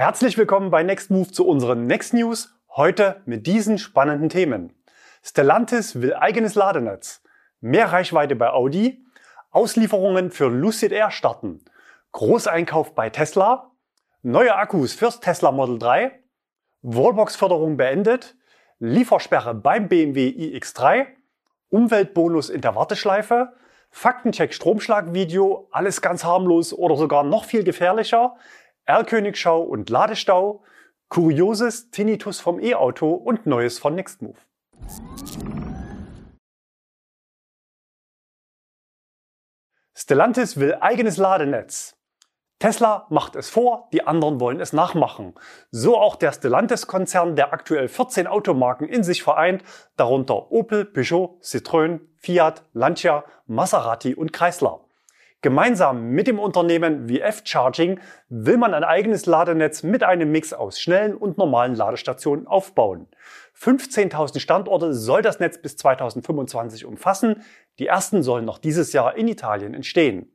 Herzlich willkommen bei Next Move zu unseren Next News. Heute mit diesen spannenden Themen. Stellantis will eigenes Ladenetz. Mehr Reichweite bei Audi. Auslieferungen für Lucid Air starten. Großeinkauf bei Tesla. Neue Akkus fürs Tesla Model 3. Wallbox-Förderung beendet. Liefersperre beim BMW iX3. Umweltbonus in der Warteschleife. Faktencheck Stromschlagvideo, alles ganz harmlos oder sogar noch viel gefährlicher. Erlkönigschau und Ladestau. Kurioses Tinnitus vom E-Auto und Neues von Nextmove. Stellantis will eigenes Ladenetz. Tesla macht es vor, die anderen wollen es nachmachen. So auch der Stellantis-Konzern, der aktuell 14 Automarken in sich vereint, darunter Opel, Peugeot, Citroën, Fiat, Lancia, Maserati und Chrysler. Gemeinsam mit dem Unternehmen VF Charging will man ein eigenes Ladenetz mit einem Mix aus schnellen und normalen Ladestationen aufbauen. 15.000 Standorte soll das Netz bis 2025 umfassen. Die ersten sollen noch dieses Jahr in Italien entstehen.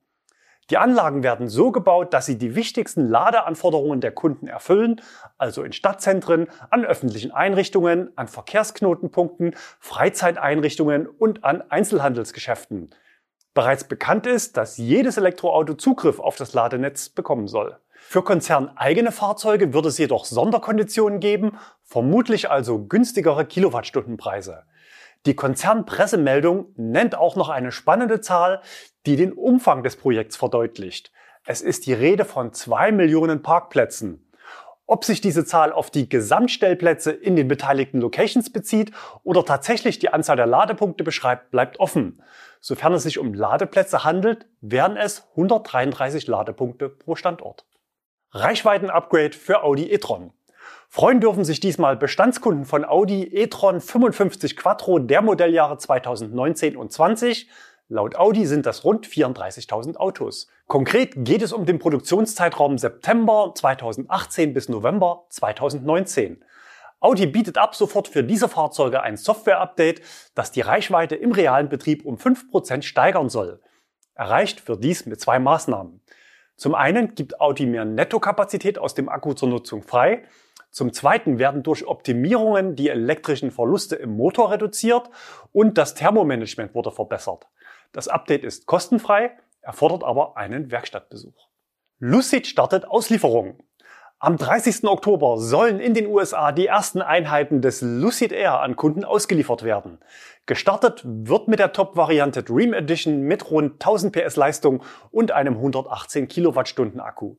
Die Anlagen werden so gebaut, dass sie die wichtigsten Ladeanforderungen der Kunden erfüllen, also in Stadtzentren, an öffentlichen Einrichtungen, an Verkehrsknotenpunkten, Freizeiteinrichtungen und an Einzelhandelsgeschäften. Bereits bekannt ist, dass jedes Elektroauto Zugriff auf das Ladenetz bekommen soll. Für konzerneigene Fahrzeuge wird es jedoch Sonderkonditionen geben, vermutlich also günstigere Kilowattstundenpreise. Die Konzernpressemeldung nennt auch noch eine spannende Zahl, die den Umfang des Projekts verdeutlicht. Es ist die Rede von zwei Millionen Parkplätzen. Ob sich diese Zahl auf die Gesamtstellplätze in den beteiligten Locations bezieht oder tatsächlich die Anzahl der Ladepunkte beschreibt, bleibt offen. Sofern es sich um Ladeplätze handelt, wären es 133 Ladepunkte pro Standort. Reichweiten-Upgrade für Audi e-tron. Freuen dürfen sich diesmal Bestandskunden von Audi e-tron 55 Quattro der Modelljahre 2019 und 20. Laut Audi sind das rund 34.000 Autos. Konkret geht es um den Produktionszeitraum September 2018 bis November 2019. Audi bietet ab sofort für diese Fahrzeuge ein Software-Update, das die Reichweite im realen Betrieb um 5% steigern soll. Erreicht wird dies mit zwei Maßnahmen. Zum einen gibt Audi mehr Nettokapazität aus dem Akku zur Nutzung frei zum Zweiten werden durch Optimierungen die elektrischen Verluste im Motor reduziert und das Thermomanagement wurde verbessert. Das Update ist kostenfrei, erfordert aber einen Werkstattbesuch. Lucid startet Auslieferungen. Am 30. Oktober sollen in den USA die ersten Einheiten des Lucid Air an Kunden ausgeliefert werden. Gestartet wird mit der Top-Variante Dream Edition mit rund 1000 PS Leistung und einem 118 Kilowattstunden Akku.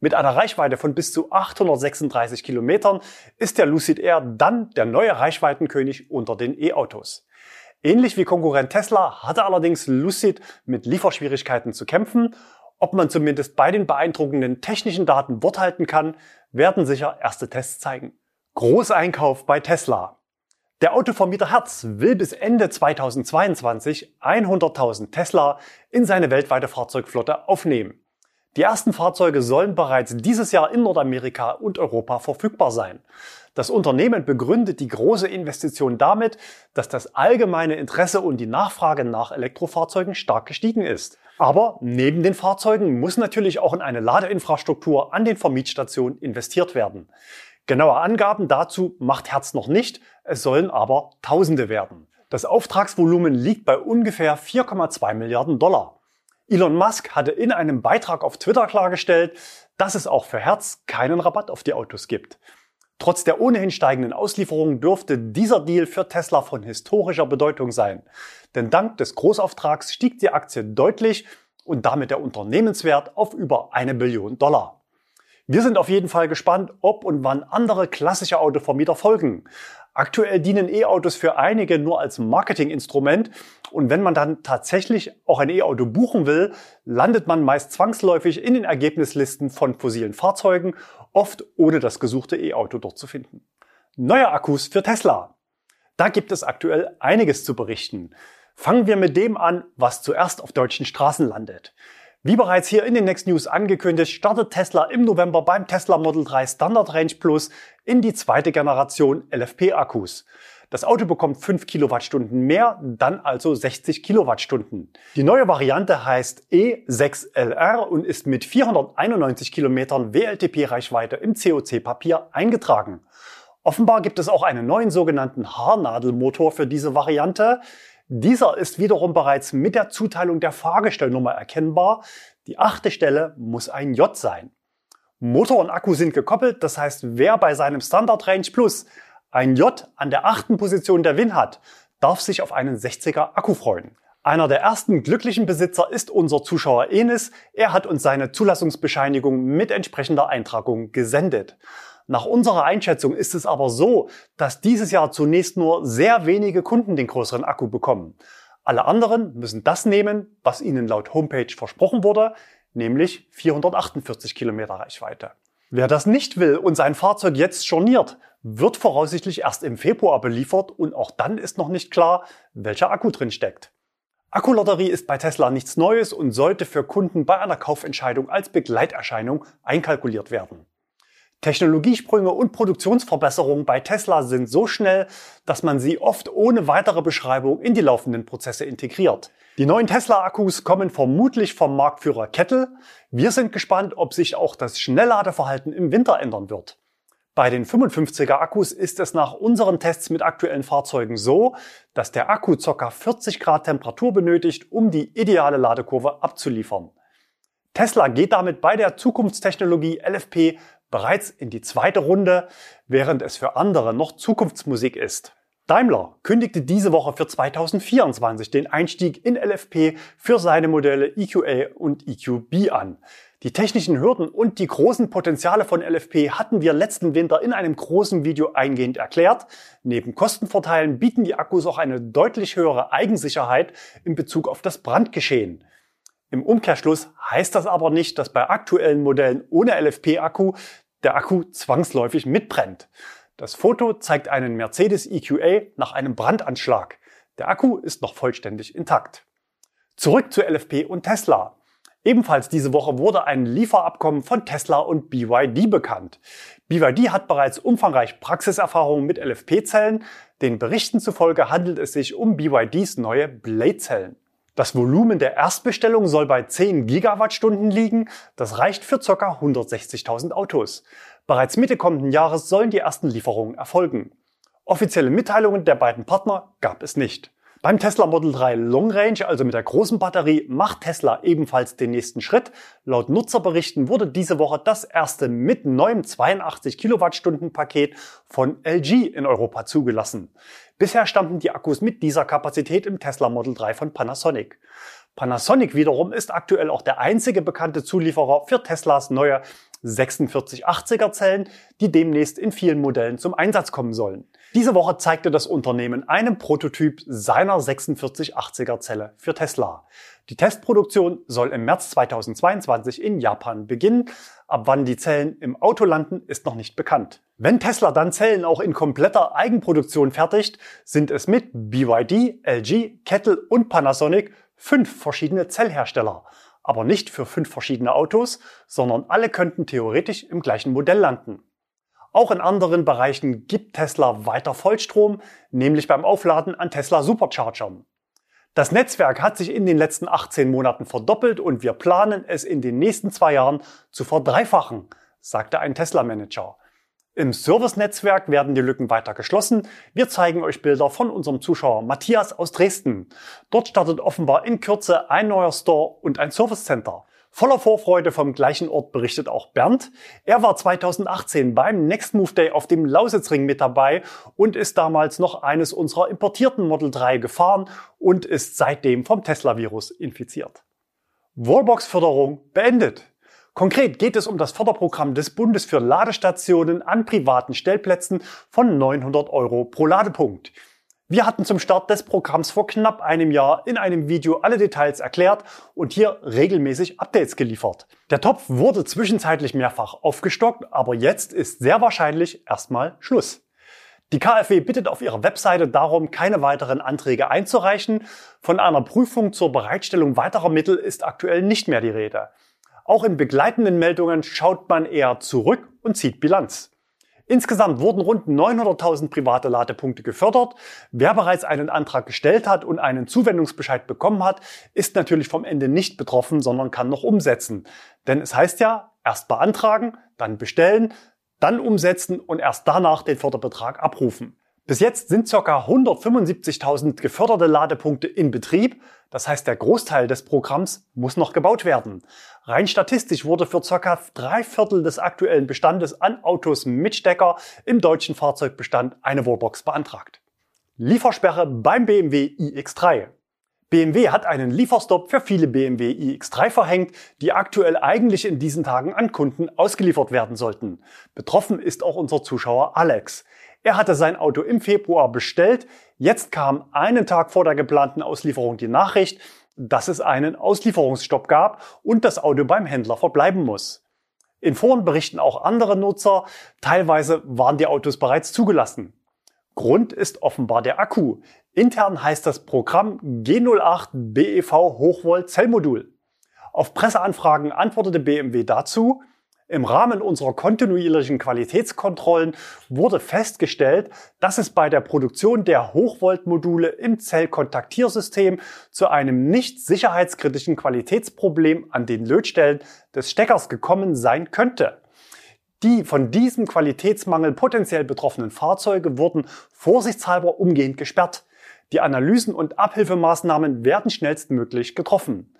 Mit einer Reichweite von bis zu 836 Kilometern ist der Lucid Air dann der neue Reichweitenkönig unter den E-Autos. Ähnlich wie Konkurrent Tesla hatte allerdings Lucid mit Lieferschwierigkeiten zu kämpfen. Ob man zumindest bei den beeindruckenden technischen Daten Wort halten kann, werden sicher erste Tests zeigen. Großeinkauf bei Tesla. Der Autovermieter Herz will bis Ende 2022 100.000 Tesla in seine weltweite Fahrzeugflotte aufnehmen. Die ersten Fahrzeuge sollen bereits dieses Jahr in Nordamerika und Europa verfügbar sein. Das Unternehmen begründet die große Investition damit, dass das allgemeine Interesse und die Nachfrage nach Elektrofahrzeugen stark gestiegen ist. Aber neben den Fahrzeugen muss natürlich auch in eine Ladeinfrastruktur an den Vermietstationen investiert werden. Genaue Angaben dazu macht Herz noch nicht, es sollen aber Tausende werden. Das Auftragsvolumen liegt bei ungefähr 4,2 Milliarden Dollar. Elon Musk hatte in einem Beitrag auf Twitter klargestellt, dass es auch für Herz keinen Rabatt auf die Autos gibt. Trotz der ohnehin steigenden Auslieferungen dürfte dieser Deal für Tesla von historischer Bedeutung sein. Denn dank des Großauftrags stieg die Aktie deutlich und damit der Unternehmenswert auf über eine Billion Dollar. Wir sind auf jeden Fall gespannt, ob und wann andere klassische Autovermieter folgen. Aktuell dienen E-Autos für einige nur als Marketinginstrument und wenn man dann tatsächlich auch ein E-Auto buchen will, landet man meist zwangsläufig in den Ergebnislisten von fossilen Fahrzeugen, oft ohne das gesuchte E-Auto dort zu finden. Neue Akkus für Tesla. Da gibt es aktuell einiges zu berichten. Fangen wir mit dem an, was zuerst auf deutschen Straßen landet. Wie bereits hier in den Next News angekündigt, startet Tesla im November beim Tesla Model 3 Standard Range Plus in die zweite Generation LFP-Akkus. Das Auto bekommt 5 Kilowattstunden mehr, dann also 60 Kilowattstunden. Die neue Variante heißt E6LR und ist mit 491 Kilometern WLTP-Reichweite im COC-Papier eingetragen. Offenbar gibt es auch einen neuen sogenannten Haarnadelmotor für diese Variante. Dieser ist wiederum bereits mit der Zuteilung der Fahrgestellnummer erkennbar. Die achte Stelle muss ein J sein. Motor und Akku sind gekoppelt, das heißt, wer bei seinem Standard Range Plus ein J an der achten Position der Win hat, darf sich auf einen 60er Akku freuen. Einer der ersten glücklichen Besitzer ist unser Zuschauer Enis. Er hat uns seine Zulassungsbescheinigung mit entsprechender Eintragung gesendet. Nach unserer Einschätzung ist es aber so, dass dieses Jahr zunächst nur sehr wenige Kunden den größeren Akku bekommen. Alle anderen müssen das nehmen, was ihnen laut Homepage versprochen wurde, nämlich 448 Kilometer Reichweite. Wer das nicht will und sein Fahrzeug jetzt storniert, wird voraussichtlich erst im Februar beliefert und auch dann ist noch nicht klar, welcher Akku drin steckt. Akkulotterie ist bei Tesla nichts Neues und sollte für Kunden bei einer Kaufentscheidung als Begleiterscheinung einkalkuliert werden. Technologiesprünge und Produktionsverbesserungen bei Tesla sind so schnell, dass man sie oft ohne weitere Beschreibung in die laufenden Prozesse integriert. Die neuen Tesla-Akkus kommen vermutlich vom Marktführer Kettle. Wir sind gespannt, ob sich auch das Schnellladeverhalten im Winter ändern wird. Bei den 55er Akkus ist es nach unseren Tests mit aktuellen Fahrzeugen so, dass der Akku ca. 40 Grad Temperatur benötigt, um die ideale Ladekurve abzuliefern. Tesla geht damit bei der Zukunftstechnologie LFP bereits in die zweite Runde, während es für andere noch Zukunftsmusik ist. Daimler kündigte diese Woche für 2024 den Einstieg in LFP für seine Modelle EQA und EQB an. Die technischen Hürden und die großen Potenziale von LFP hatten wir letzten Winter in einem großen Video eingehend erklärt. Neben Kostenvorteilen bieten die Akkus auch eine deutlich höhere Eigensicherheit in Bezug auf das Brandgeschehen. Im Umkehrschluss heißt das aber nicht, dass bei aktuellen Modellen ohne LFP-Akku der Akku zwangsläufig mitbrennt. Das Foto zeigt einen Mercedes EQA nach einem Brandanschlag. Der Akku ist noch vollständig intakt. Zurück zu LFP und Tesla. Ebenfalls diese Woche wurde ein Lieferabkommen von Tesla und BYD bekannt. BYD hat bereits umfangreich Praxiserfahrung mit LFP-Zellen. Den Berichten zufolge handelt es sich um BYDs neue Blade-Zellen. Das Volumen der Erstbestellung soll bei 10 Gigawattstunden liegen. Das reicht für ca. 160.000 Autos. Bereits Mitte kommenden Jahres sollen die ersten Lieferungen erfolgen. Offizielle Mitteilungen der beiden Partner gab es nicht. Beim Tesla Model 3 Long Range, also mit der großen Batterie, macht Tesla ebenfalls den nächsten Schritt. Laut Nutzerberichten wurde diese Woche das erste mit neuem 82 Kilowattstunden Paket von LG in Europa zugelassen. Bisher stammten die Akkus mit dieser Kapazität im Tesla Model 3 von Panasonic. Panasonic wiederum ist aktuell auch der einzige bekannte Zulieferer für Teslas neue 4680er Zellen, die demnächst in vielen Modellen zum Einsatz kommen sollen. Diese Woche zeigte das Unternehmen einen Prototyp seiner 4680er Zelle für Tesla. Die Testproduktion soll im März 2022 in Japan beginnen. Ab wann die Zellen im Auto landen, ist noch nicht bekannt. Wenn Tesla dann Zellen auch in kompletter Eigenproduktion fertigt, sind es mit BYD, LG, Kettle und Panasonic fünf verschiedene Zellhersteller aber nicht für fünf verschiedene Autos, sondern alle könnten theoretisch im gleichen Modell landen. Auch in anderen Bereichen gibt Tesla weiter Vollstrom, nämlich beim Aufladen an Tesla Superchargern. Das Netzwerk hat sich in den letzten 18 Monaten verdoppelt und wir planen es in den nächsten zwei Jahren zu verdreifachen, sagte ein Tesla-Manager. Im Service-Netzwerk werden die Lücken weiter geschlossen. Wir zeigen euch Bilder von unserem Zuschauer Matthias aus Dresden. Dort startet offenbar in Kürze ein neuer Store und ein Service Center. Voller Vorfreude vom gleichen Ort berichtet auch Bernd. Er war 2018 beim Next Move Day auf dem Lausitzring mit dabei und ist damals noch eines unserer importierten Model 3 gefahren und ist seitdem vom Tesla-Virus infiziert. Wallbox-Förderung beendet. Konkret geht es um das Förderprogramm des Bundes für Ladestationen an privaten Stellplätzen von 900 Euro pro Ladepunkt. Wir hatten zum Start des Programms vor knapp einem Jahr in einem Video alle Details erklärt und hier regelmäßig Updates geliefert. Der Topf wurde zwischenzeitlich mehrfach aufgestockt, aber jetzt ist sehr wahrscheinlich erstmal Schluss. Die KfW bittet auf ihrer Webseite darum, keine weiteren Anträge einzureichen. Von einer Prüfung zur Bereitstellung weiterer Mittel ist aktuell nicht mehr die Rede. Auch in begleitenden Meldungen schaut man eher zurück und zieht Bilanz. Insgesamt wurden rund 900.000 private Ladepunkte gefördert. Wer bereits einen Antrag gestellt hat und einen Zuwendungsbescheid bekommen hat, ist natürlich vom Ende nicht betroffen, sondern kann noch umsetzen. Denn es heißt ja, erst beantragen, dann bestellen, dann umsetzen und erst danach den Förderbetrag abrufen. Bis jetzt sind ca. 175.000 geförderte Ladepunkte in Betrieb. Das heißt, der Großteil des Programms muss noch gebaut werden. Rein statistisch wurde für ca. drei Viertel des aktuellen Bestandes an Autos mit Stecker im deutschen Fahrzeugbestand eine Wallbox beantragt. Liefersperre beim BMW iX3. BMW hat einen Lieferstopp für viele BMW iX3 verhängt, die aktuell eigentlich in diesen Tagen an Kunden ausgeliefert werden sollten. Betroffen ist auch unser Zuschauer Alex. Er hatte sein Auto im Februar bestellt. Jetzt kam einen Tag vor der geplanten Auslieferung die Nachricht, dass es einen Auslieferungsstopp gab und das Auto beim Händler verbleiben muss. In Foren berichten auch andere Nutzer, teilweise waren die Autos bereits zugelassen. Grund ist offenbar der Akku. Intern heißt das Programm G08 BEV Hochvolt Zellmodul. Auf Presseanfragen antwortete BMW dazu, im Rahmen unserer kontinuierlichen Qualitätskontrollen wurde festgestellt, dass es bei der Produktion der Hochvoltmodule im Zellkontaktiersystem zu einem nicht sicherheitskritischen Qualitätsproblem an den Lötstellen des Steckers gekommen sein könnte. Die von diesem Qualitätsmangel potenziell betroffenen Fahrzeuge wurden vorsichtshalber umgehend gesperrt. Die Analysen und Abhilfemaßnahmen werden schnellstmöglich getroffen.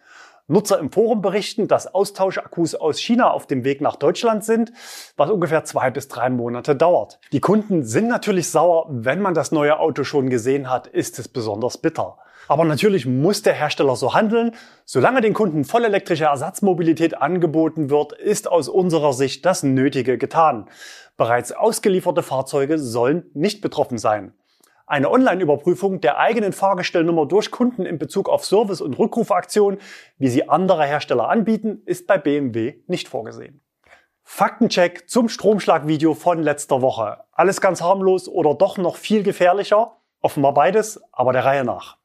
Nutzer im Forum berichten, dass Austauschakkus aus China auf dem Weg nach Deutschland sind, was ungefähr zwei bis drei Monate dauert. Die Kunden sind natürlich sauer, wenn man das neue Auto schon gesehen hat, ist es besonders bitter. Aber natürlich muss der Hersteller so handeln. Solange den Kunden vollelektrische Ersatzmobilität angeboten wird, ist aus unserer Sicht das Nötige getan. Bereits ausgelieferte Fahrzeuge sollen nicht betroffen sein. Eine Online-Überprüfung der eigenen Fahrgestellnummer durch Kunden in Bezug auf Service- und Rückrufaktionen, wie sie andere Hersteller anbieten, ist bei BMW nicht vorgesehen. Faktencheck zum Stromschlagvideo von letzter Woche. Alles ganz harmlos oder doch noch viel gefährlicher? Offenbar beides, aber der Reihe nach.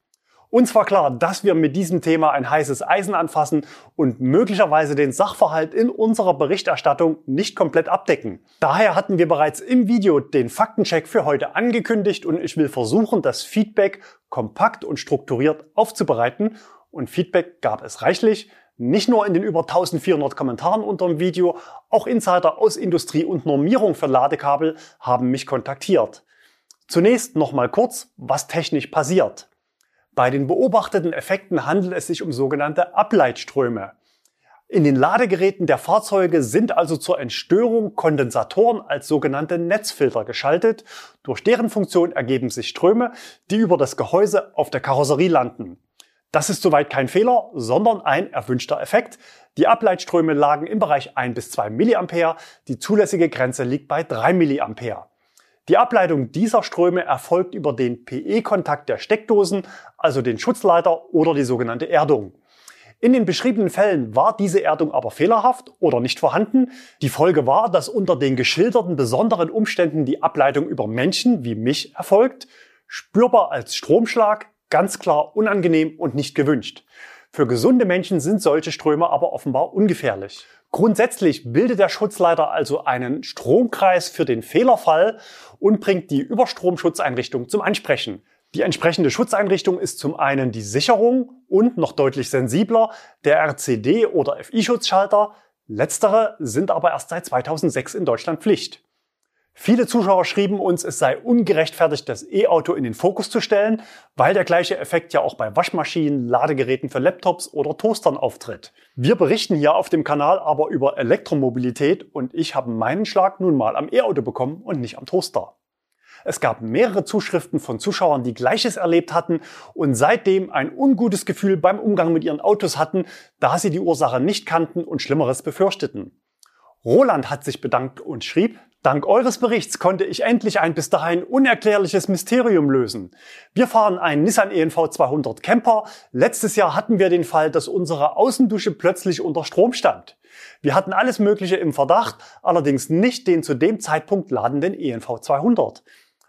Uns war klar, dass wir mit diesem Thema ein heißes Eisen anfassen und möglicherweise den Sachverhalt in unserer Berichterstattung nicht komplett abdecken. Daher hatten wir bereits im Video den Faktencheck für heute angekündigt und ich will versuchen, das Feedback kompakt und strukturiert aufzubereiten. Und Feedback gab es reichlich. Nicht nur in den über 1400 Kommentaren unter dem Video, auch Insider aus Industrie und Normierung für Ladekabel haben mich kontaktiert. Zunächst nochmal kurz, was technisch passiert. Bei den beobachteten Effekten handelt es sich um sogenannte Ableitströme. In den Ladegeräten der Fahrzeuge sind also zur Entstörung Kondensatoren als sogenannte Netzfilter geschaltet. Durch deren Funktion ergeben sich Ströme, die über das Gehäuse auf der Karosserie landen. Das ist soweit kein Fehler, sondern ein erwünschter Effekt. Die Ableitströme lagen im Bereich 1 bis 2 mA, die zulässige Grenze liegt bei 3 mA. Die Ableitung dieser Ströme erfolgt über den PE-Kontakt der Steckdosen, also den Schutzleiter oder die sogenannte Erdung. In den beschriebenen Fällen war diese Erdung aber fehlerhaft oder nicht vorhanden. Die Folge war, dass unter den geschilderten besonderen Umständen die Ableitung über Menschen wie mich erfolgt, spürbar als Stromschlag, ganz klar unangenehm und nicht gewünscht. Für gesunde Menschen sind solche Ströme aber offenbar ungefährlich. Grundsätzlich bildet der Schutzleiter also einen Stromkreis für den Fehlerfall und bringt die Überstromschutzeinrichtung zum Ansprechen. Die entsprechende Schutzeinrichtung ist zum einen die Sicherung und noch deutlich sensibler der RCD oder FI-Schutzschalter. Letztere sind aber erst seit 2006 in Deutschland Pflicht. Viele Zuschauer schrieben uns, es sei ungerechtfertigt, das E-Auto in den Fokus zu stellen, weil der gleiche Effekt ja auch bei Waschmaschinen, Ladegeräten für Laptops oder Toastern auftritt. Wir berichten hier auf dem Kanal aber über Elektromobilität und ich habe meinen Schlag nun mal am E-Auto bekommen und nicht am Toaster. Es gab mehrere Zuschriften von Zuschauern, die Gleiches erlebt hatten und seitdem ein ungutes Gefühl beim Umgang mit ihren Autos hatten, da sie die Ursache nicht kannten und Schlimmeres befürchteten. Roland hat sich bedankt und schrieb, Dank eures Berichts konnte ich endlich ein bis dahin unerklärliches Mysterium lösen. Wir fahren einen Nissan ENV 200 Camper. Letztes Jahr hatten wir den Fall, dass unsere Außendusche plötzlich unter Strom stand. Wir hatten alles Mögliche im Verdacht, allerdings nicht den zu dem Zeitpunkt ladenden ENV 200.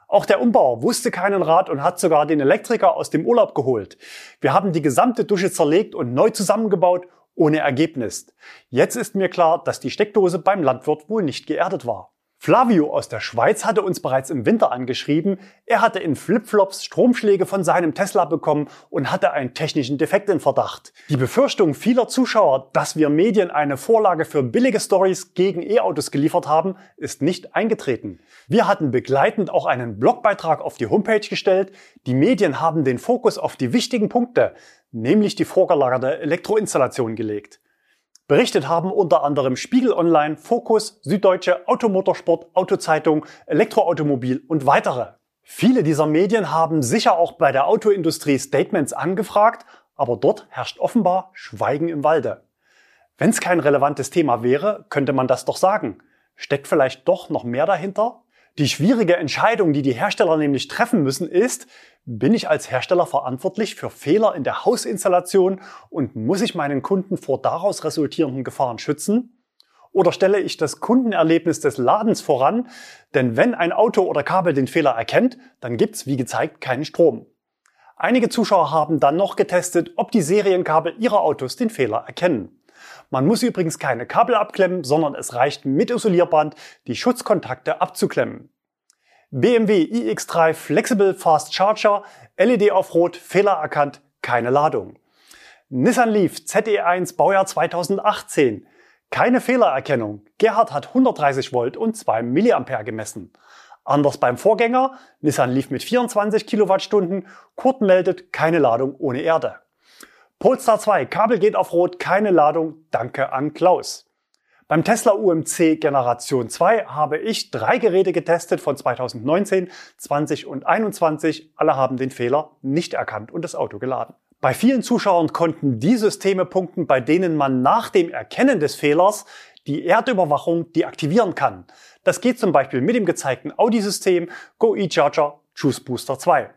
Auch der Umbauer wusste keinen Rat und hat sogar den Elektriker aus dem Urlaub geholt. Wir haben die gesamte Dusche zerlegt und neu zusammengebaut, ohne Ergebnis. Jetzt ist mir klar, dass die Steckdose beim Landwirt wohl nicht geerdet war. Flavio aus der Schweiz hatte uns bereits im Winter angeschrieben, er hatte in Flipflops Stromschläge von seinem Tesla bekommen und hatte einen technischen Defekt in Verdacht. Die Befürchtung vieler Zuschauer, dass wir Medien eine Vorlage für billige Stories gegen E-Autos geliefert haben, ist nicht eingetreten. Wir hatten begleitend auch einen Blogbeitrag auf die Homepage gestellt. Die Medien haben den Fokus auf die wichtigen Punkte, nämlich die vorgelagerte Elektroinstallation gelegt. Berichtet haben unter anderem Spiegel Online, Focus, Süddeutsche, Automotorsport, Autozeitung, Elektroautomobil und weitere. Viele dieser Medien haben sicher auch bei der Autoindustrie Statements angefragt, aber dort herrscht offenbar Schweigen im Walde. Wenn es kein relevantes Thema wäre, könnte man das doch sagen. Steckt vielleicht doch noch mehr dahinter? Die schwierige Entscheidung, die die Hersteller nämlich treffen müssen, ist, bin ich als Hersteller verantwortlich für Fehler in der Hausinstallation und muss ich meinen Kunden vor daraus resultierenden Gefahren schützen? Oder stelle ich das Kundenerlebnis des Ladens voran? Denn wenn ein Auto oder Kabel den Fehler erkennt, dann gibt's wie gezeigt keinen Strom. Einige Zuschauer haben dann noch getestet, ob die Serienkabel ihrer Autos den Fehler erkennen. Man muss übrigens keine Kabel abklemmen, sondern es reicht mit Isolierband die Schutzkontakte abzuklemmen. BMW iX3 Flexible Fast Charger, LED auf Rot, Fehler erkannt, keine Ladung. Nissan Leaf ZE1 Baujahr 2018, keine Fehlererkennung. Gerhard hat 130 Volt und 2 mA gemessen. Anders beim Vorgänger, Nissan Leaf mit 24 Kilowattstunden, Kurt meldet keine Ladung ohne Erde. Polestar 2, Kabel geht auf Rot, keine Ladung, danke an Klaus. Beim Tesla UMC Generation 2 habe ich drei Geräte getestet von 2019, 20 und 21. Alle haben den Fehler nicht erkannt und das Auto geladen. Bei vielen Zuschauern konnten die Systeme punkten, bei denen man nach dem Erkennen des Fehlers die Erdüberwachung deaktivieren kann. Das geht zum Beispiel mit dem gezeigten Audi-System Go eCharger Choose Booster 2.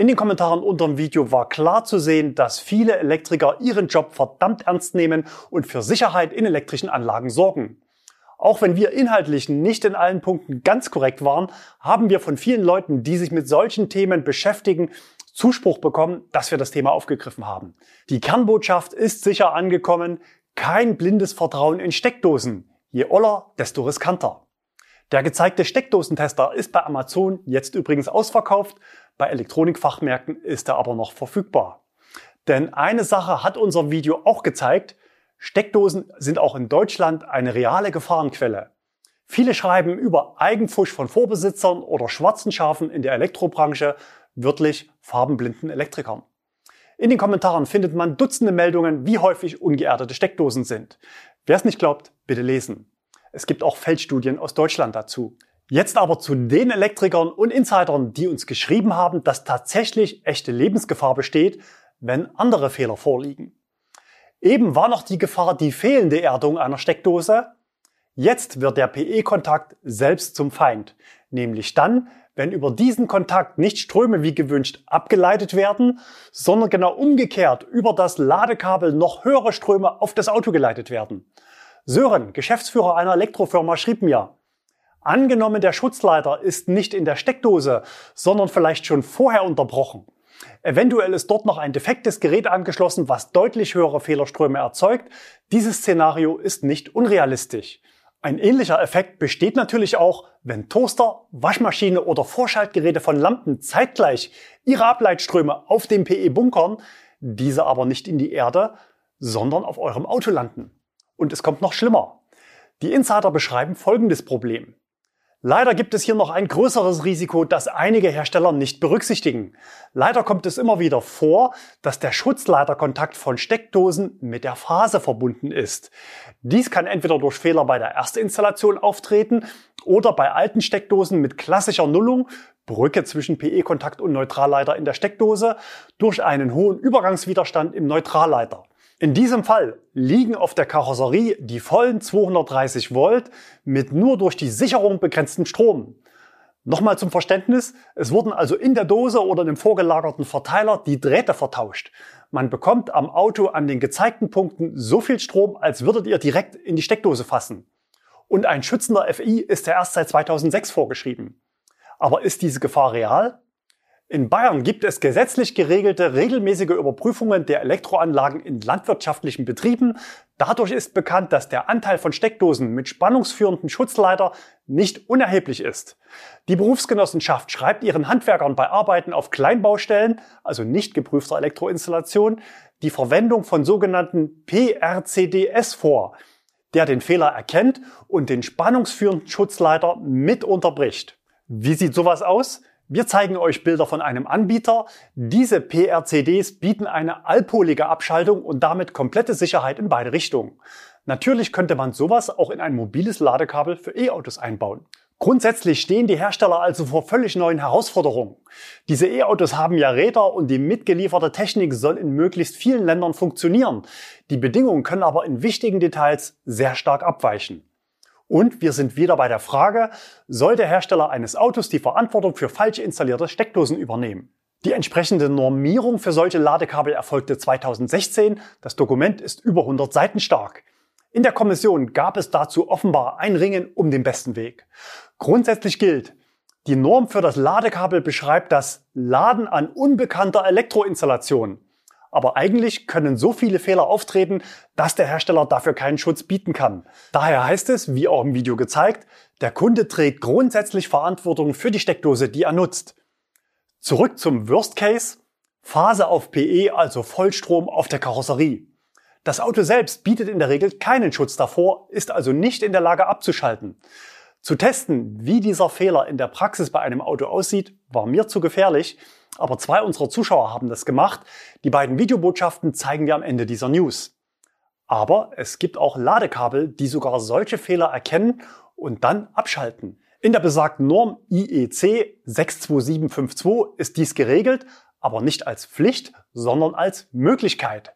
In den Kommentaren unter dem Video war klar zu sehen, dass viele Elektriker ihren Job verdammt ernst nehmen und für Sicherheit in elektrischen Anlagen sorgen. Auch wenn wir inhaltlich nicht in allen Punkten ganz korrekt waren, haben wir von vielen Leuten, die sich mit solchen Themen beschäftigen, Zuspruch bekommen, dass wir das Thema aufgegriffen haben. Die Kernbotschaft ist sicher angekommen, kein blindes Vertrauen in Steckdosen. Je oller, desto riskanter. Der gezeigte Steckdosentester ist bei Amazon jetzt übrigens ausverkauft. Bei Elektronikfachmärkten ist er aber noch verfügbar. Denn eine Sache hat unser Video auch gezeigt. Steckdosen sind auch in Deutschland eine reale Gefahrenquelle. Viele schreiben über Eigenfusch von Vorbesitzern oder schwarzen Schafen in der Elektrobranche, wörtlich farbenblinden Elektrikern. In den Kommentaren findet man Dutzende Meldungen, wie häufig ungeerdete Steckdosen sind. Wer es nicht glaubt, bitte lesen. Es gibt auch Feldstudien aus Deutschland dazu. Jetzt aber zu den Elektrikern und Insidern, die uns geschrieben haben, dass tatsächlich echte Lebensgefahr besteht, wenn andere Fehler vorliegen. Eben war noch die Gefahr die fehlende Erdung einer Steckdose. Jetzt wird der PE-Kontakt selbst zum Feind. Nämlich dann, wenn über diesen Kontakt nicht Ströme wie gewünscht abgeleitet werden, sondern genau umgekehrt über das Ladekabel noch höhere Ströme auf das Auto geleitet werden. Sören, Geschäftsführer einer Elektrofirma, schrieb mir, angenommen der Schutzleiter ist nicht in der Steckdose, sondern vielleicht schon vorher unterbrochen. Eventuell ist dort noch ein defektes Gerät angeschlossen, was deutlich höhere Fehlerströme erzeugt. Dieses Szenario ist nicht unrealistisch. Ein ähnlicher Effekt besteht natürlich auch, wenn Toaster, Waschmaschine oder Vorschaltgeräte von Lampen zeitgleich ihre Ableitströme auf dem PE bunkern, diese aber nicht in die Erde, sondern auf eurem Auto landen. Und es kommt noch schlimmer. Die Insider beschreiben folgendes Problem. Leider gibt es hier noch ein größeres Risiko, das einige Hersteller nicht berücksichtigen. Leider kommt es immer wieder vor, dass der Schutzleiterkontakt von Steckdosen mit der Phase verbunden ist. Dies kann entweder durch Fehler bei der Erstinstallation auftreten oder bei alten Steckdosen mit klassischer Nullung, Brücke zwischen PE-Kontakt und Neutralleiter in der Steckdose, durch einen hohen Übergangswiderstand im Neutralleiter. In diesem Fall liegen auf der Karosserie die vollen 230 Volt mit nur durch die Sicherung begrenztem Strom. Nochmal zum Verständnis, es wurden also in der Dose oder im vorgelagerten Verteiler die Drähte vertauscht. Man bekommt am Auto an den gezeigten Punkten so viel Strom, als würdet ihr direkt in die Steckdose fassen. Und ein schützender FI ist ja erst seit 2006 vorgeschrieben. Aber ist diese Gefahr real? In Bayern gibt es gesetzlich geregelte regelmäßige Überprüfungen der Elektroanlagen in landwirtschaftlichen Betrieben. Dadurch ist bekannt, dass der Anteil von Steckdosen mit spannungsführenden Schutzleiter nicht unerheblich ist. Die Berufsgenossenschaft schreibt ihren Handwerkern bei Arbeiten auf Kleinbaustellen, also nicht geprüfter Elektroinstallation, die Verwendung von sogenannten PRCDS vor, der den Fehler erkennt und den spannungsführenden Schutzleiter mit unterbricht. Wie sieht sowas aus? Wir zeigen euch Bilder von einem Anbieter. Diese PRCDs bieten eine allpolige Abschaltung und damit komplette Sicherheit in beide Richtungen. Natürlich könnte man sowas auch in ein mobiles Ladekabel für E-Autos einbauen. Grundsätzlich stehen die Hersteller also vor völlig neuen Herausforderungen. Diese E-Autos haben ja Räder und die mitgelieferte Technik soll in möglichst vielen Ländern funktionieren. Die Bedingungen können aber in wichtigen Details sehr stark abweichen. Und wir sind wieder bei der Frage, soll der Hersteller eines Autos die Verantwortung für falsch installierte Steckdosen übernehmen? Die entsprechende Normierung für solche Ladekabel erfolgte 2016. Das Dokument ist über 100 Seiten stark. In der Kommission gab es dazu offenbar ein Ringen um den besten Weg. Grundsätzlich gilt, die Norm für das Ladekabel beschreibt das Laden an unbekannter Elektroinstallation. Aber eigentlich können so viele Fehler auftreten, dass der Hersteller dafür keinen Schutz bieten kann. Daher heißt es, wie auch im Video gezeigt, der Kunde trägt grundsätzlich Verantwortung für die Steckdose, die er nutzt. Zurück zum Worst Case. Phase auf PE, also Vollstrom auf der Karosserie. Das Auto selbst bietet in der Regel keinen Schutz davor, ist also nicht in der Lage abzuschalten. Zu testen, wie dieser Fehler in der Praxis bei einem Auto aussieht, war mir zu gefährlich, aber zwei unserer Zuschauer haben das gemacht. Die beiden Videobotschaften zeigen wir am Ende dieser News. Aber es gibt auch Ladekabel, die sogar solche Fehler erkennen und dann abschalten. In der besagten Norm IEC 62752 ist dies geregelt, aber nicht als Pflicht, sondern als Möglichkeit.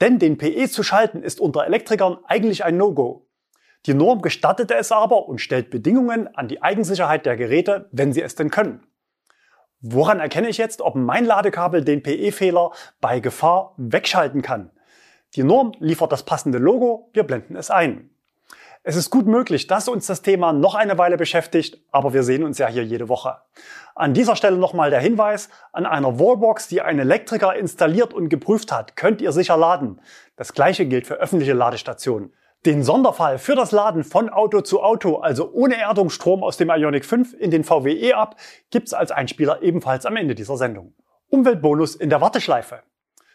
Denn den PE zu schalten ist unter Elektrikern eigentlich ein No-Go. Die Norm gestattete es aber und stellt Bedingungen an die Eigensicherheit der Geräte, wenn sie es denn können. Woran erkenne ich jetzt, ob mein Ladekabel den PE-Fehler bei Gefahr wegschalten kann? Die Norm liefert das passende Logo, wir blenden es ein. Es ist gut möglich, dass uns das Thema noch eine Weile beschäftigt, aber wir sehen uns ja hier jede Woche. An dieser Stelle nochmal der Hinweis, an einer Wallbox, die ein Elektriker installiert und geprüft hat, könnt ihr sicher laden. Das gleiche gilt für öffentliche Ladestationen. Den Sonderfall für das Laden von Auto zu Auto, also ohne Erdungsstrom aus dem Ionic 5 in den VW E-Up, gibt's als Einspieler ebenfalls am Ende dieser Sendung. Umweltbonus in der Warteschleife.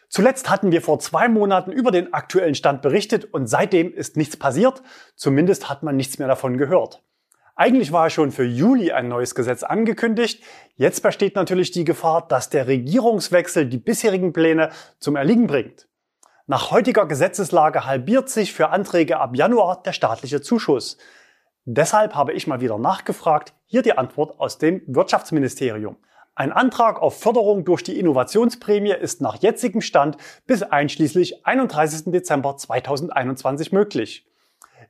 Zuletzt hatten wir vor zwei Monaten über den aktuellen Stand berichtet und seitdem ist nichts passiert, zumindest hat man nichts mehr davon gehört. Eigentlich war schon für Juli ein neues Gesetz angekündigt. Jetzt besteht natürlich die Gefahr, dass der Regierungswechsel die bisherigen Pläne zum Erliegen bringt. Nach heutiger Gesetzeslage halbiert sich für Anträge ab Januar der staatliche Zuschuss. Deshalb habe ich mal wieder nachgefragt. Hier die Antwort aus dem Wirtschaftsministerium. Ein Antrag auf Förderung durch die Innovationsprämie ist nach jetzigem Stand bis einschließlich 31. Dezember 2021 möglich.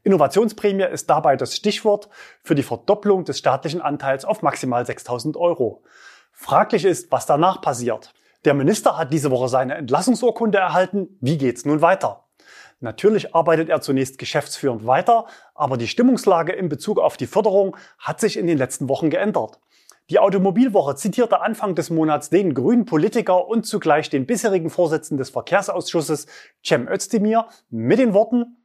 Innovationsprämie ist dabei das Stichwort für die Verdopplung des staatlichen Anteils auf maximal 6000 Euro. Fraglich ist, was danach passiert. Der Minister hat diese Woche seine Entlassungsurkunde erhalten. Wie geht's nun weiter? Natürlich arbeitet er zunächst geschäftsführend weiter, aber die Stimmungslage in Bezug auf die Förderung hat sich in den letzten Wochen geändert. Die Automobilwoche zitierte Anfang des Monats den grünen Politiker und zugleich den bisherigen Vorsitzenden des Verkehrsausschusses Cem Özdemir mit den Worten,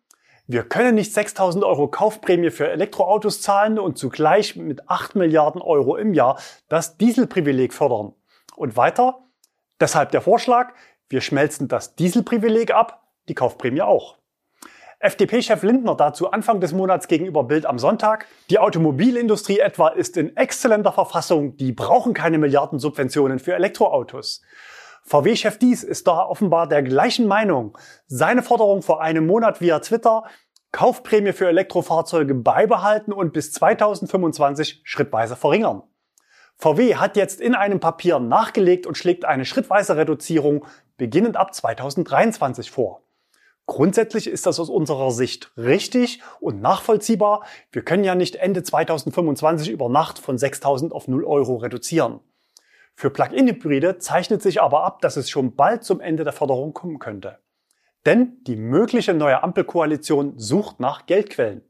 wir können nicht 6000 Euro Kaufprämie für Elektroautos zahlen und zugleich mit 8 Milliarden Euro im Jahr das Dieselprivileg fördern. Und weiter, Deshalb der Vorschlag, wir schmelzen das Dieselprivileg ab, die Kaufprämie auch. FDP-Chef Lindner dazu Anfang des Monats gegenüber Bild am Sonntag. Die Automobilindustrie etwa ist in exzellenter Verfassung, die brauchen keine Milliardensubventionen für Elektroautos. VW-Chef Dies ist da offenbar der gleichen Meinung. Seine Forderung vor einem Monat via Twitter, Kaufprämie für Elektrofahrzeuge beibehalten und bis 2025 schrittweise verringern. VW hat jetzt in einem Papier nachgelegt und schlägt eine schrittweise Reduzierung beginnend ab 2023 vor. Grundsätzlich ist das aus unserer Sicht richtig und nachvollziehbar. Wir können ja nicht Ende 2025 über Nacht von 6.000 auf 0 Euro reduzieren. Für Plug-in-Hybride zeichnet sich aber ab, dass es schon bald zum Ende der Förderung kommen könnte. Denn die mögliche neue Ampelkoalition sucht nach Geldquellen.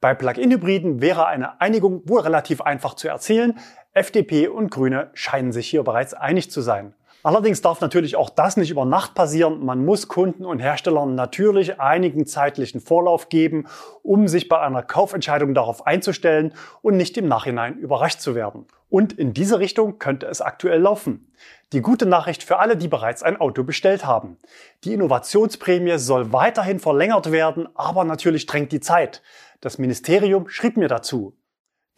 Bei Plug-in-Hybriden wäre eine Einigung wohl relativ einfach zu erzielen. FDP und Grüne scheinen sich hier bereits einig zu sein. Allerdings darf natürlich auch das nicht über Nacht passieren. Man muss Kunden und Herstellern natürlich einigen zeitlichen Vorlauf geben, um sich bei einer Kaufentscheidung darauf einzustellen und nicht im Nachhinein überrascht zu werden. Und in diese Richtung könnte es aktuell laufen. Die gute Nachricht für alle, die bereits ein Auto bestellt haben. Die Innovationsprämie soll weiterhin verlängert werden, aber natürlich drängt die Zeit. Das Ministerium schrieb mir dazu.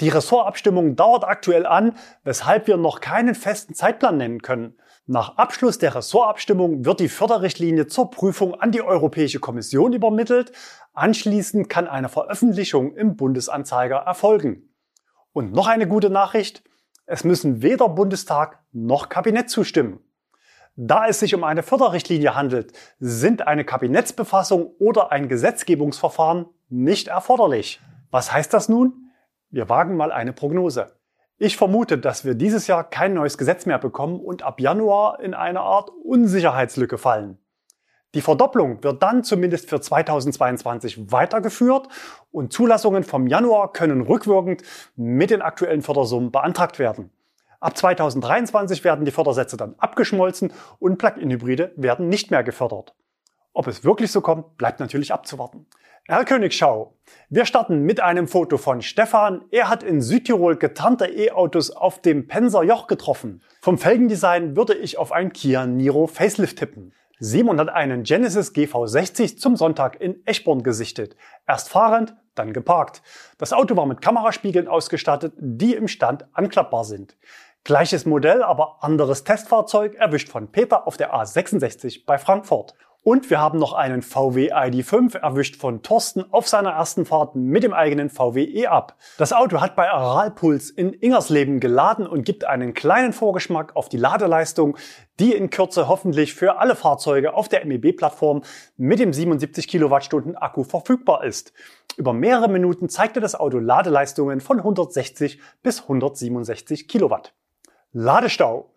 Die Ressortabstimmung dauert aktuell an, weshalb wir noch keinen festen Zeitplan nennen können. Nach Abschluss der Ressortabstimmung wird die Förderrichtlinie zur Prüfung an die Europäische Kommission übermittelt. Anschließend kann eine Veröffentlichung im Bundesanzeiger erfolgen. Und noch eine gute Nachricht. Es müssen weder Bundestag noch Kabinett zustimmen. Da es sich um eine Förderrichtlinie handelt, sind eine Kabinettsbefassung oder ein Gesetzgebungsverfahren nicht erforderlich. Was heißt das nun? Wir wagen mal eine Prognose. Ich vermute, dass wir dieses Jahr kein neues Gesetz mehr bekommen und ab Januar in eine Art Unsicherheitslücke fallen. Die Verdopplung wird dann zumindest für 2022 weitergeführt und Zulassungen vom Januar können rückwirkend mit den aktuellen Fördersummen beantragt werden. Ab 2023 werden die Fördersätze dann abgeschmolzen und Plug-in-Hybride werden nicht mehr gefördert. Ob es wirklich so kommt, bleibt natürlich abzuwarten. Herr Königschau, wir starten mit einem Foto von Stefan. Er hat in Südtirol getarnte E-Autos auf dem Penser Joch getroffen. Vom Felgendesign würde ich auf ein Kia Niro Facelift tippen. Simon hat einen Genesis GV60 zum Sonntag in Eschborn gesichtet. Erst fahrend, dann geparkt. Das Auto war mit Kameraspiegeln ausgestattet, die im Stand anklappbar sind. Gleiches Modell, aber anderes Testfahrzeug erwischt von Peter auf der A66 bei Frankfurt. Und wir haben noch einen VW ID5 erwischt von Thorsten auf seiner ersten Fahrt mit dem eigenen VW E-Up. Das Auto hat bei Aralpuls in Ingersleben geladen und gibt einen kleinen Vorgeschmack auf die Ladeleistung, die in Kürze hoffentlich für alle Fahrzeuge auf der MEB-Plattform mit dem 77 Kilowattstunden Akku verfügbar ist. Über mehrere Minuten zeigte das Auto Ladeleistungen von 160 bis 167 Kilowatt. Ladestau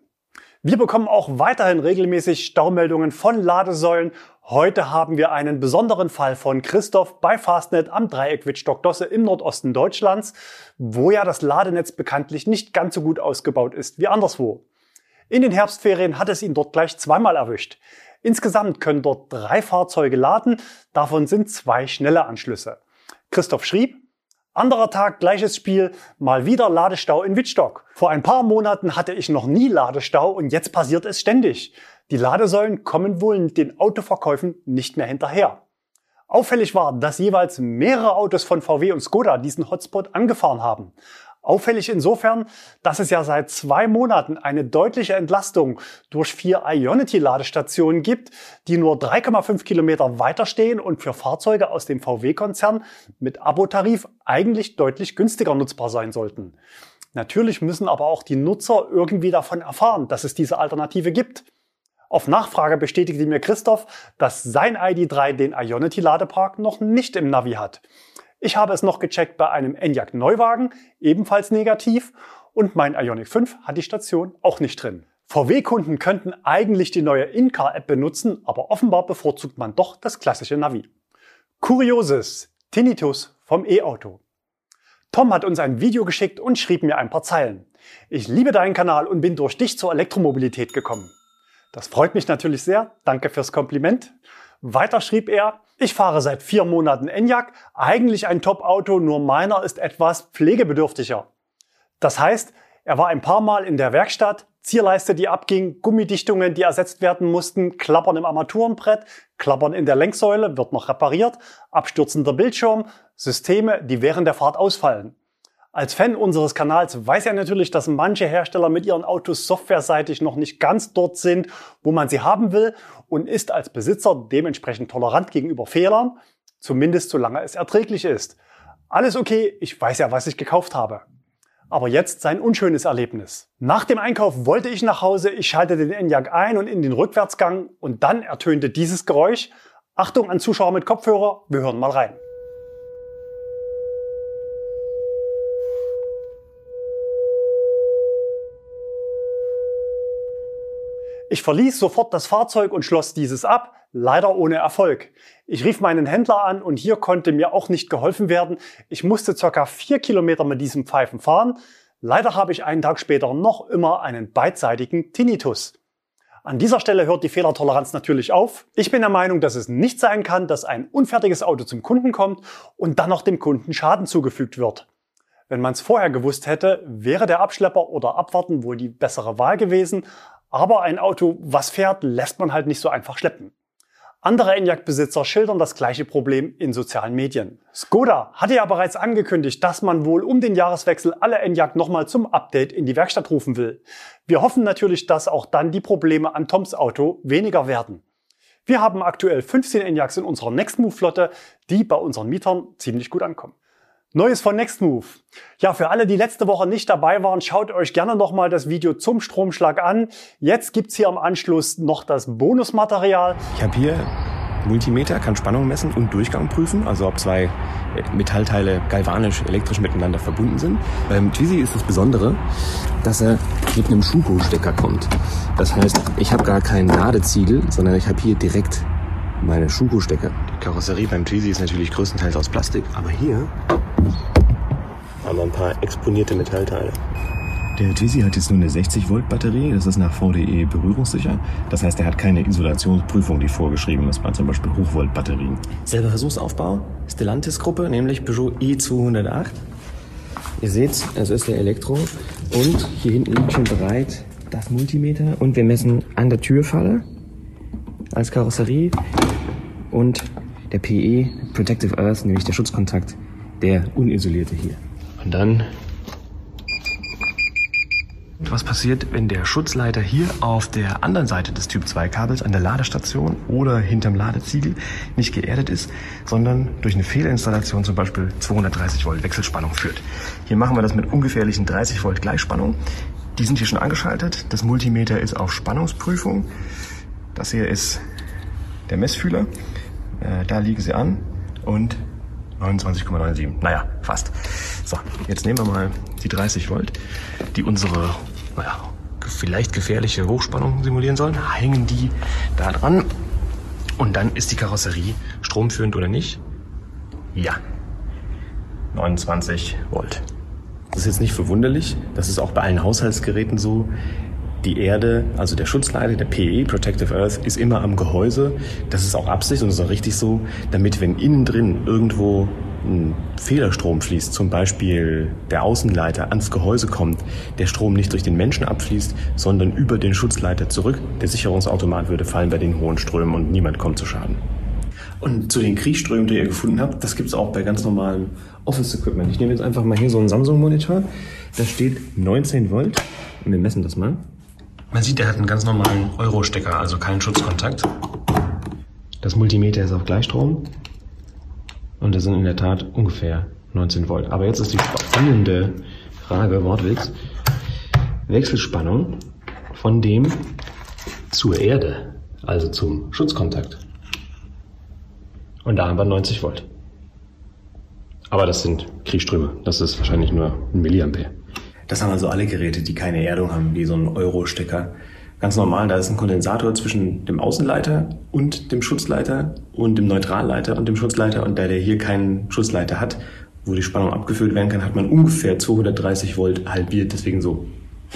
wir bekommen auch weiterhin regelmäßig Staumeldungen von Ladesäulen. Heute haben wir einen besonderen Fall von Christoph bei Fastnet am Dreieck Wittstock-Dosse im Nordosten Deutschlands, wo ja das Ladenetz bekanntlich nicht ganz so gut ausgebaut ist wie anderswo. In den Herbstferien hat es ihn dort gleich zweimal erwischt. Insgesamt können dort drei Fahrzeuge laden, davon sind zwei schnelle Anschlüsse. Christoph schrieb, anderer Tag, gleiches Spiel, mal wieder Ladestau in Wittstock. Vor ein paar Monaten hatte ich noch nie Ladestau und jetzt passiert es ständig. Die Ladesäulen kommen wohl den Autoverkäufen nicht mehr hinterher. Auffällig war, dass jeweils mehrere Autos von VW und Skoda diesen Hotspot angefahren haben. Auffällig insofern, dass es ja seit zwei Monaten eine deutliche Entlastung durch vier Ionity-Ladestationen gibt, die nur 3,5 Kilometer weiter stehen und für Fahrzeuge aus dem VW-Konzern mit Abo-Tarif eigentlich deutlich günstiger nutzbar sein sollten. Natürlich müssen aber auch die Nutzer irgendwie davon erfahren, dass es diese Alternative gibt. Auf Nachfrage bestätigte mir Christoph, dass sein ID3 den Ionity-Ladepark noch nicht im Navi hat. Ich habe es noch gecheckt bei einem Enyaq Neuwagen, ebenfalls negativ. Und mein Ioniq 5 hat die Station auch nicht drin. VW-Kunden könnten eigentlich die neue In-Car-App benutzen, aber offenbar bevorzugt man doch das klassische Navi. Kurioses, Tinnitus vom E-Auto. Tom hat uns ein Video geschickt und schrieb mir ein paar Zeilen. Ich liebe deinen Kanal und bin durch dich zur Elektromobilität gekommen. Das freut mich natürlich sehr. Danke fürs Kompliment. Weiter schrieb er, ich fahre seit vier Monaten Enyaq, eigentlich ein Top-Auto, nur meiner ist etwas pflegebedürftiger. Das heißt, er war ein paar Mal in der Werkstatt, Zierleiste, die abging, Gummidichtungen, die ersetzt werden mussten, Klappern im Armaturenbrett, Klappern in der Lenksäule, wird noch repariert, abstürzender Bildschirm, Systeme, die während der Fahrt ausfallen. Als Fan unseres Kanals weiß er natürlich, dass manche Hersteller mit ihren Autos softwareseitig noch nicht ganz dort sind, wo man sie haben will und ist als Besitzer dementsprechend tolerant gegenüber Fehlern, zumindest solange es erträglich ist. Alles okay, ich weiß ja, was ich gekauft habe. Aber jetzt sein unschönes Erlebnis. Nach dem Einkauf wollte ich nach Hause, ich schaltete den Enyaq ein und in den Rückwärtsgang und dann ertönte dieses Geräusch. Achtung an Zuschauer mit Kopfhörer, wir hören mal rein. Ich verließ sofort das Fahrzeug und schloss dieses ab, leider ohne Erfolg. Ich rief meinen Händler an und hier konnte mir auch nicht geholfen werden. Ich musste circa vier Kilometer mit diesem Pfeifen fahren. Leider habe ich einen Tag später noch immer einen beidseitigen Tinnitus. An dieser Stelle hört die Fehlertoleranz natürlich auf. Ich bin der Meinung, dass es nicht sein kann, dass ein unfertiges Auto zum Kunden kommt und dann noch dem Kunden Schaden zugefügt wird. Wenn man es vorher gewusst hätte, wäre der Abschlepper oder Abwarten wohl die bessere Wahl gewesen, aber ein Auto, was fährt, lässt man halt nicht so einfach schleppen. Andere Enyaq-Besitzer schildern das gleiche Problem in sozialen Medien. Skoda hatte ja bereits angekündigt, dass man wohl um den Jahreswechsel alle Enyaq nochmal zum Update in die Werkstatt rufen will. Wir hoffen natürlich, dass auch dann die Probleme an Toms Auto weniger werden. Wir haben aktuell 15 Enyaqs in unserer Nextmove-Flotte, die bei unseren Mietern ziemlich gut ankommen. Neues von Nextmove. Ja, für alle, die letzte Woche nicht dabei waren, schaut euch gerne nochmal das Video zum Stromschlag an. Jetzt gibt's hier im Anschluss noch das Bonusmaterial. Ich habe hier Multimeter, kann Spannung messen und Durchgang prüfen, also ob zwei äh, Metallteile galvanisch, elektrisch miteinander verbunden sind. Beim Twizy ist das Besondere, dass er mit einem Schuko-Stecker kommt. Das heißt, ich habe gar keinen Ladeziegel, sondern ich habe hier direkt meine Schuko-Stecker. Die Karosserie beim Twizy ist natürlich größtenteils aus Plastik, aber hier haben wir ein paar exponierte Metallteile. Der Twizy hat jetzt nur eine 60 Volt Batterie, das ist nach VDE berührungssicher. Das heißt, er hat keine Isolationsprüfung, die vorgeschrieben ist bei zum Beispiel Hochvolt Batterien. Selber Versuchsaufbau, Stellantis Gruppe, nämlich Peugeot E208. Ihr seht, es ist der Elektro und hier hinten liegt schon bereit das Multimeter und wir messen an der Türfalle als Karosserie und der PE Protective Earth, nämlich der Schutzkontakt, der unisolierte hier. Und dann was passiert, wenn der Schutzleiter hier auf der anderen Seite des Typ 2 Kabels an der Ladestation oder hinterm Ladeziegel nicht geerdet ist, sondern durch eine Fehlinstallation zum Beispiel 230 Volt Wechselspannung führt. Hier machen wir das mit ungefährlichen 30 Volt Gleichspannung. Die sind hier schon angeschaltet. Das Multimeter ist auf Spannungsprüfung. Das hier ist der Messfühler. Äh, da liegen sie an und 29,97. Naja, fast. So, jetzt nehmen wir mal die 30 Volt, die unsere, naja, vielleicht gefährliche Hochspannung simulieren sollen. Hängen die da dran und dann ist die Karosserie stromführend oder nicht? Ja. 29 Volt. Das ist jetzt nicht verwunderlich. Das ist auch bei allen Haushaltsgeräten so. Die Erde, also der Schutzleiter, der PE, Protective Earth, ist immer am Gehäuse. Das ist auch Absicht und ist auch richtig so, damit wenn innen drin irgendwo ein Fehlerstrom fließt, zum Beispiel der Außenleiter ans Gehäuse kommt, der Strom nicht durch den Menschen abfließt, sondern über den Schutzleiter zurück. Der Sicherungsautomat würde fallen bei den hohen Strömen und niemand kommt zu Schaden. Und zu den Kriechströmen, die ihr gefunden habt, das gibt es auch bei ganz normalem Office-Equipment. Ich nehme jetzt einfach mal hier so einen Samsung-Monitor. Da steht 19 Volt und wir messen das mal. Man sieht, der hat einen ganz normalen Euro-Stecker, also keinen Schutzkontakt. Das Multimeter ist auf Gleichstrom. Und das sind in der Tat ungefähr 19 Volt. Aber jetzt ist die spannende Frage, Wortwitz. Wechselspannung von dem zur Erde, also zum Schutzkontakt. Und da haben wir 90 Volt. Aber das sind Kriegsströme. Das ist wahrscheinlich nur ein Milliampere. Das haben also alle Geräte, die keine Erdung haben, wie so ein Euro-Stecker. Ganz normal, da ist ein Kondensator zwischen dem Außenleiter und dem Schutzleiter und dem Neutralleiter und dem Schutzleiter. Und da der hier keinen Schutzleiter hat, wo die Spannung abgefüllt werden kann, hat man ungefähr 230 Volt halbiert. Deswegen so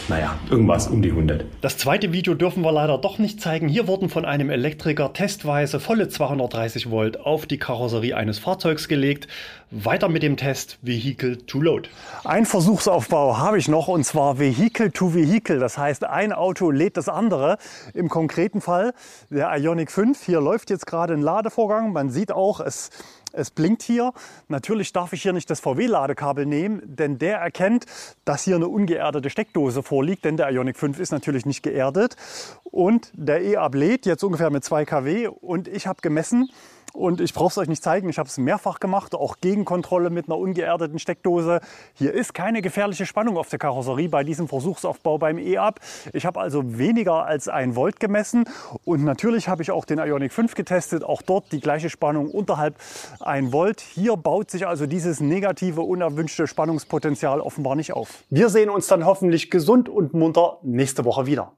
naja, irgendwas um die 100. Das zweite Video dürfen wir leider doch nicht zeigen. Hier wurden von einem Elektriker testweise volle 230 Volt auf die Karosserie eines Fahrzeugs gelegt. Weiter mit dem Test Vehicle to Load. Ein Versuchsaufbau habe ich noch und zwar Vehicle to Vehicle. Das heißt, ein Auto lädt das andere. Im konkreten Fall der Ionic 5. Hier läuft jetzt gerade ein Ladevorgang. Man sieht auch, es es blinkt hier. Natürlich darf ich hier nicht das VW-Ladekabel nehmen, denn der erkennt, dass hier eine ungeerdete Steckdose vorliegt, denn der Ioniq 5 ist natürlich nicht geerdet. Und der E-Up lädt jetzt ungefähr mit 2 kW und ich habe gemessen, und ich brauche es euch nicht zeigen, ich habe es mehrfach gemacht, auch Gegenkontrolle mit einer ungeerdeten Steckdose. Hier ist keine gefährliche Spannung auf der Karosserie bei diesem Versuchsaufbau beim E-Up. Ich habe also weniger als ein Volt gemessen und natürlich habe ich auch den Ionic 5 getestet, auch dort die gleiche Spannung unterhalb 1 Volt. Hier baut sich also dieses negative, unerwünschte Spannungspotenzial offenbar nicht auf. Wir sehen uns dann hoffentlich gesund und munter nächste Woche wieder.